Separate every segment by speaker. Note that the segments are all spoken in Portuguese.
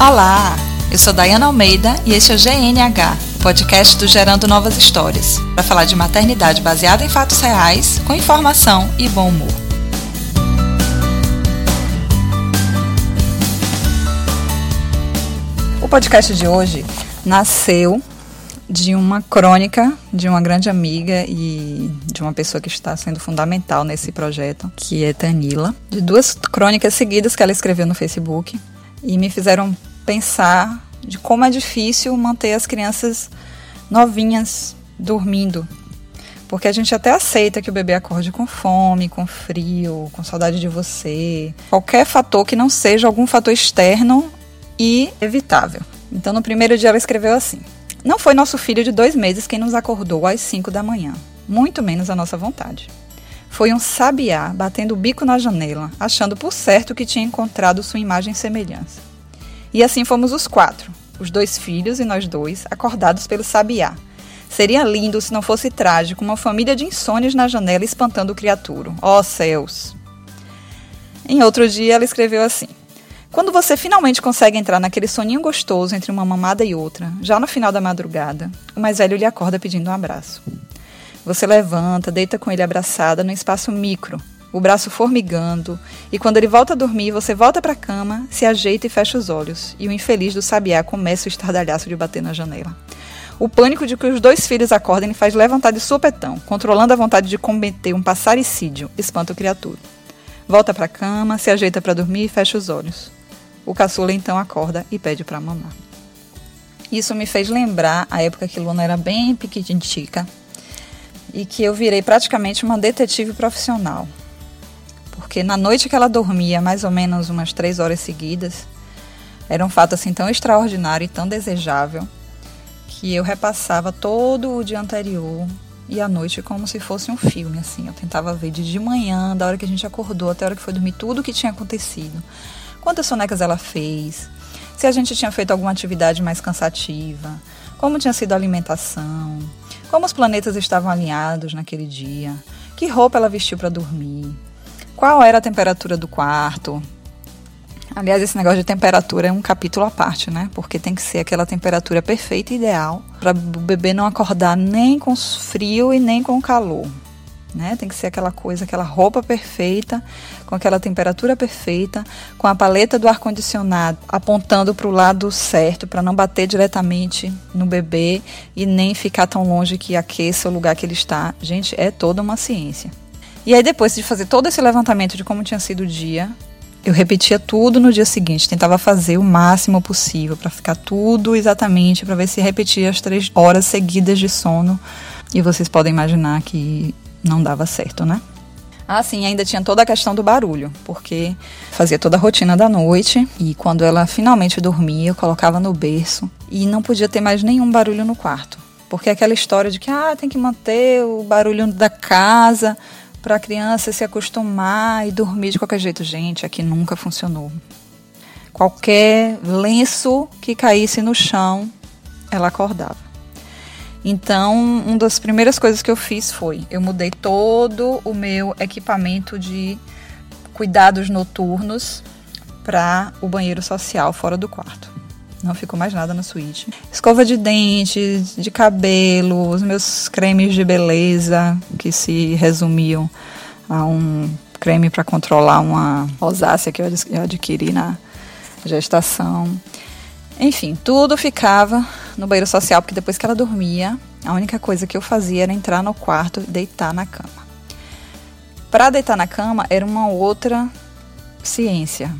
Speaker 1: Olá, eu sou Dayana Almeida e este é o GNH, podcast do Gerando Novas Histórias, para falar de maternidade baseada em fatos reais, com informação e bom humor. O podcast de hoje nasceu de uma crônica de uma grande amiga e de uma pessoa que está sendo fundamental nesse projeto, que é Tanila, de duas crônicas seguidas que ela escreveu no Facebook e me fizeram pensar de como é difícil manter as crianças novinhas dormindo. Porque a gente até aceita que o bebê acorde com fome, com frio, com saudade de você. Qualquer fator que não seja algum fator externo e evitável. Então, no primeiro dia, ela escreveu assim: Não foi nosso filho de dois meses quem nos acordou às cinco da manhã, muito menos a nossa vontade. Foi um sabiá batendo o bico na janela, achando por certo que tinha encontrado sua imagem e semelhança. E assim fomos os quatro, os dois filhos e nós dois, acordados pelo sabiá. Seria lindo se não fosse trágico uma família de insônios na janela espantando o criaturo. Ó oh, céus! Em outro dia, ela escreveu assim: Quando você finalmente consegue entrar naquele soninho gostoso entre uma mamada e outra, já no final da madrugada, o mais velho lhe acorda pedindo um abraço. Você levanta, deita com ele abraçada no espaço micro, o braço formigando, e quando ele volta a dormir, você volta para a cama, se ajeita e fecha os olhos, e o infeliz do sabiá começa o estardalhaço de bater na janela. O pânico de que os dois filhos acordem lhe faz levantar de supetão, controlando a vontade de cometer um passaricídio, espanta o criatura. Volta para a cama, se ajeita para dormir e fecha os olhos. O caçula então acorda e pede para mamar. Isso me fez lembrar a época que Luna era bem pequitintica e que eu virei praticamente uma detetive profissional porque na noite que ela dormia, mais ou menos umas três horas seguidas, era um fato assim tão extraordinário e tão desejável que eu repassava todo o dia anterior e à noite como se fosse um filme, assim. Eu tentava ver de, de manhã, da hora que a gente acordou até a hora que foi dormir, tudo o que tinha acontecido. Quantas sonecas ela fez, se a gente tinha feito alguma atividade mais cansativa, como tinha sido a alimentação, como os planetas estavam alinhados naquele dia, que roupa ela vestiu para dormir, qual era a temperatura do quarto. Aliás, esse negócio de temperatura é um capítulo à parte, né? Porque tem que ser aquela temperatura perfeita e ideal para o bebê não acordar nem com frio e nem com calor. Né? Tem que ser aquela coisa, aquela roupa perfeita, com aquela temperatura perfeita, com a paleta do ar condicionado apontando para o lado certo, para não bater diretamente no bebê e nem ficar tão longe que aqueça o lugar que ele está. Gente, é toda uma ciência. E aí, depois de fazer todo esse levantamento de como tinha sido o dia, eu repetia tudo no dia seguinte, tentava fazer o máximo possível para ficar tudo exatamente, para ver se repetia as três horas seguidas de sono. E vocês podem imaginar que não dava certo, né? Ah, sim, ainda tinha toda a questão do barulho, porque fazia toda a rotina da noite e quando ela finalmente dormia, eu colocava no berço e não podia ter mais nenhum barulho no quarto. Porque aquela história de que ah, tem que manter o barulho da casa, para a criança se acostumar e dormir de qualquer jeito. Gente, aqui nunca funcionou. Qualquer lenço que caísse no chão, ela acordava. Então, uma das primeiras coisas que eu fiz foi: eu mudei todo o meu equipamento de cuidados noturnos para o banheiro social fora do quarto. Não ficou mais nada na suíte. Escova de dente, de cabelo, os meus cremes de beleza, que se resumiam a um creme para controlar uma rosácea que eu adquiri na gestação. Enfim, tudo ficava no banheiro social, porque depois que ela dormia, a única coisa que eu fazia era entrar no quarto e deitar na cama. Para deitar na cama era uma outra ciência,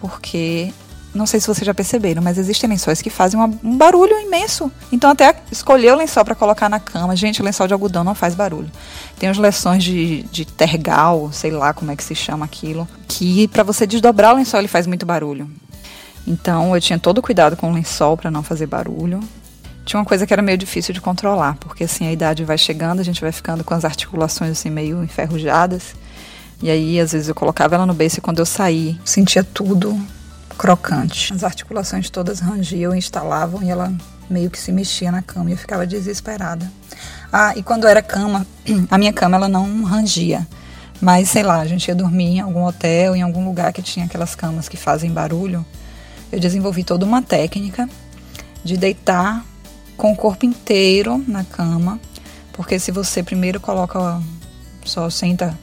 Speaker 1: porque não sei se vocês já perceberam, mas existem lençóis que fazem uma, um barulho imenso. Então, até escolher o lençol para colocar na cama. Gente, o lençol de algodão não faz barulho. Tem os lençóis de, de tergal, sei lá como é que se chama aquilo, que para você desdobrar o lençol ele faz muito barulho. Então, eu tinha todo cuidado com o lençol para não fazer barulho. Tinha uma coisa que era meio difícil de controlar, porque assim a idade vai chegando, a gente vai ficando com as articulações assim meio enferrujadas. E aí, às vezes, eu colocava ela no berço e quando eu saí, sentia tudo crocante. As articulações todas rangiam, instalavam e ela meio que se mexia na cama e eu ficava desesperada. Ah, e quando era cama, a minha cama ela não rangia. Mas sei lá, a gente ia dormir em algum hotel, em algum lugar que tinha aquelas camas que fazem barulho. eu desenvolvi toda uma técnica de deitar com o corpo inteiro na cama, porque se você primeiro coloca só senta,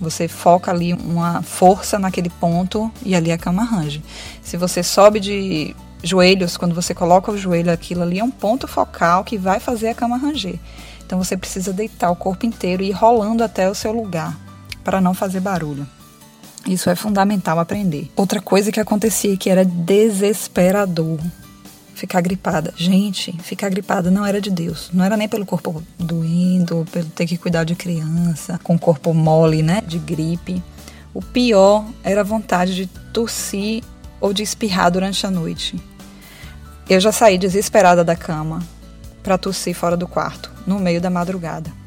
Speaker 1: você foca ali uma força naquele ponto e ali a cama range. Se você sobe de joelhos, quando você coloca o joelho, aquilo ali é um ponto focal que vai fazer a cama ranger. Então você precisa deitar o corpo inteiro e ir rolando até o seu lugar para não fazer barulho. Isso é fundamental aprender. Outra coisa que acontecia que era desesperador. Ficar gripada. Gente, ficar gripada não era de Deus. Não era nem pelo corpo doendo, pelo ter que cuidar de criança, com corpo mole, né? De gripe. O pior era a vontade de tossir ou de espirrar durante a noite. Eu já saí desesperada da cama para tossir fora do quarto, no meio da madrugada.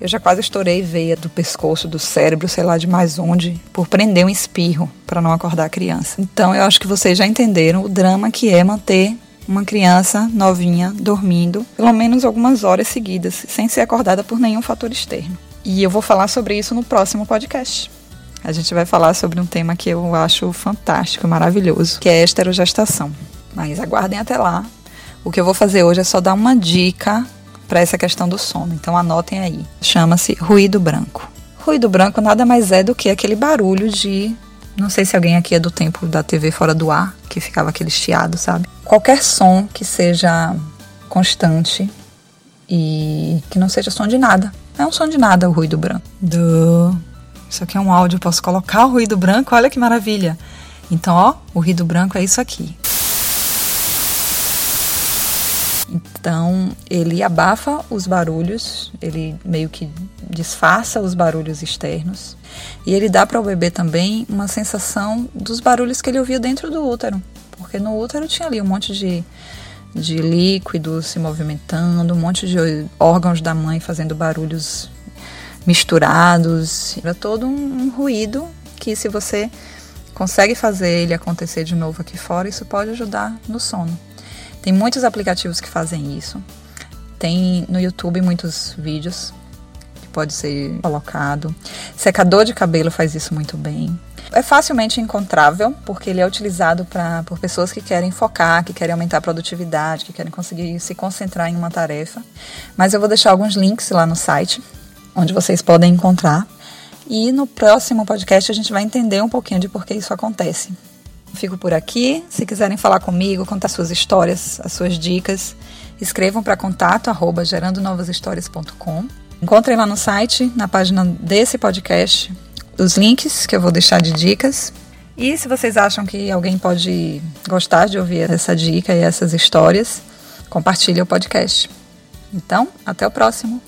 Speaker 1: Eu já quase estourei veia do pescoço, do cérebro, sei lá de mais onde, por prender um espirro para não acordar a criança. Então eu acho que vocês já entenderam o drama que é manter uma criança novinha dormindo pelo menos algumas horas seguidas, sem ser acordada por nenhum fator externo. E eu vou falar sobre isso no próximo podcast. A gente vai falar sobre um tema que eu acho fantástico, maravilhoso, que é a esterogestação. Mas aguardem até lá. O que eu vou fazer hoje é só dar uma dica para essa questão do sono. Então anotem aí. Chama-se ruído branco. Ruído branco nada mais é do que aquele barulho de. Não sei se alguém aqui é do tempo da TV fora do ar, que ficava aquele chiado, sabe? Qualquer som que seja constante e que não seja som de nada. É um som de nada o ruído branco. Do. Isso aqui é um áudio, posso colocar o ruído branco, olha que maravilha. Então, ó, o ruído branco é isso aqui. Então, ele abafa os barulhos, ele meio que disfarça os barulhos externos. E ele dá para o bebê também uma sensação dos barulhos que ele ouvia dentro do útero. Porque no útero tinha ali um monte de, de líquido se movimentando, um monte de órgãos da mãe fazendo barulhos misturados. Era todo um, um ruído que, se você consegue fazer ele acontecer de novo aqui fora, isso pode ajudar no sono. Tem muitos aplicativos que fazem isso. Tem no YouTube muitos vídeos que pode ser colocado. Secador de cabelo faz isso muito bem. É facilmente encontrável porque ele é utilizado pra, por pessoas que querem focar, que querem aumentar a produtividade, que querem conseguir se concentrar em uma tarefa. Mas eu vou deixar alguns links lá no site onde vocês podem encontrar. E no próximo podcast a gente vai entender um pouquinho de por que isso acontece. Fico por aqui. Se quiserem falar comigo, contar suas histórias, as suas dicas, escrevam para contato arroba gerandonovashistórias.com. Encontrem lá no site, na página desse podcast, os links que eu vou deixar de dicas. E se vocês acham que alguém pode gostar de ouvir essa dica e essas histórias, compartilhe o podcast. Então, até o próximo.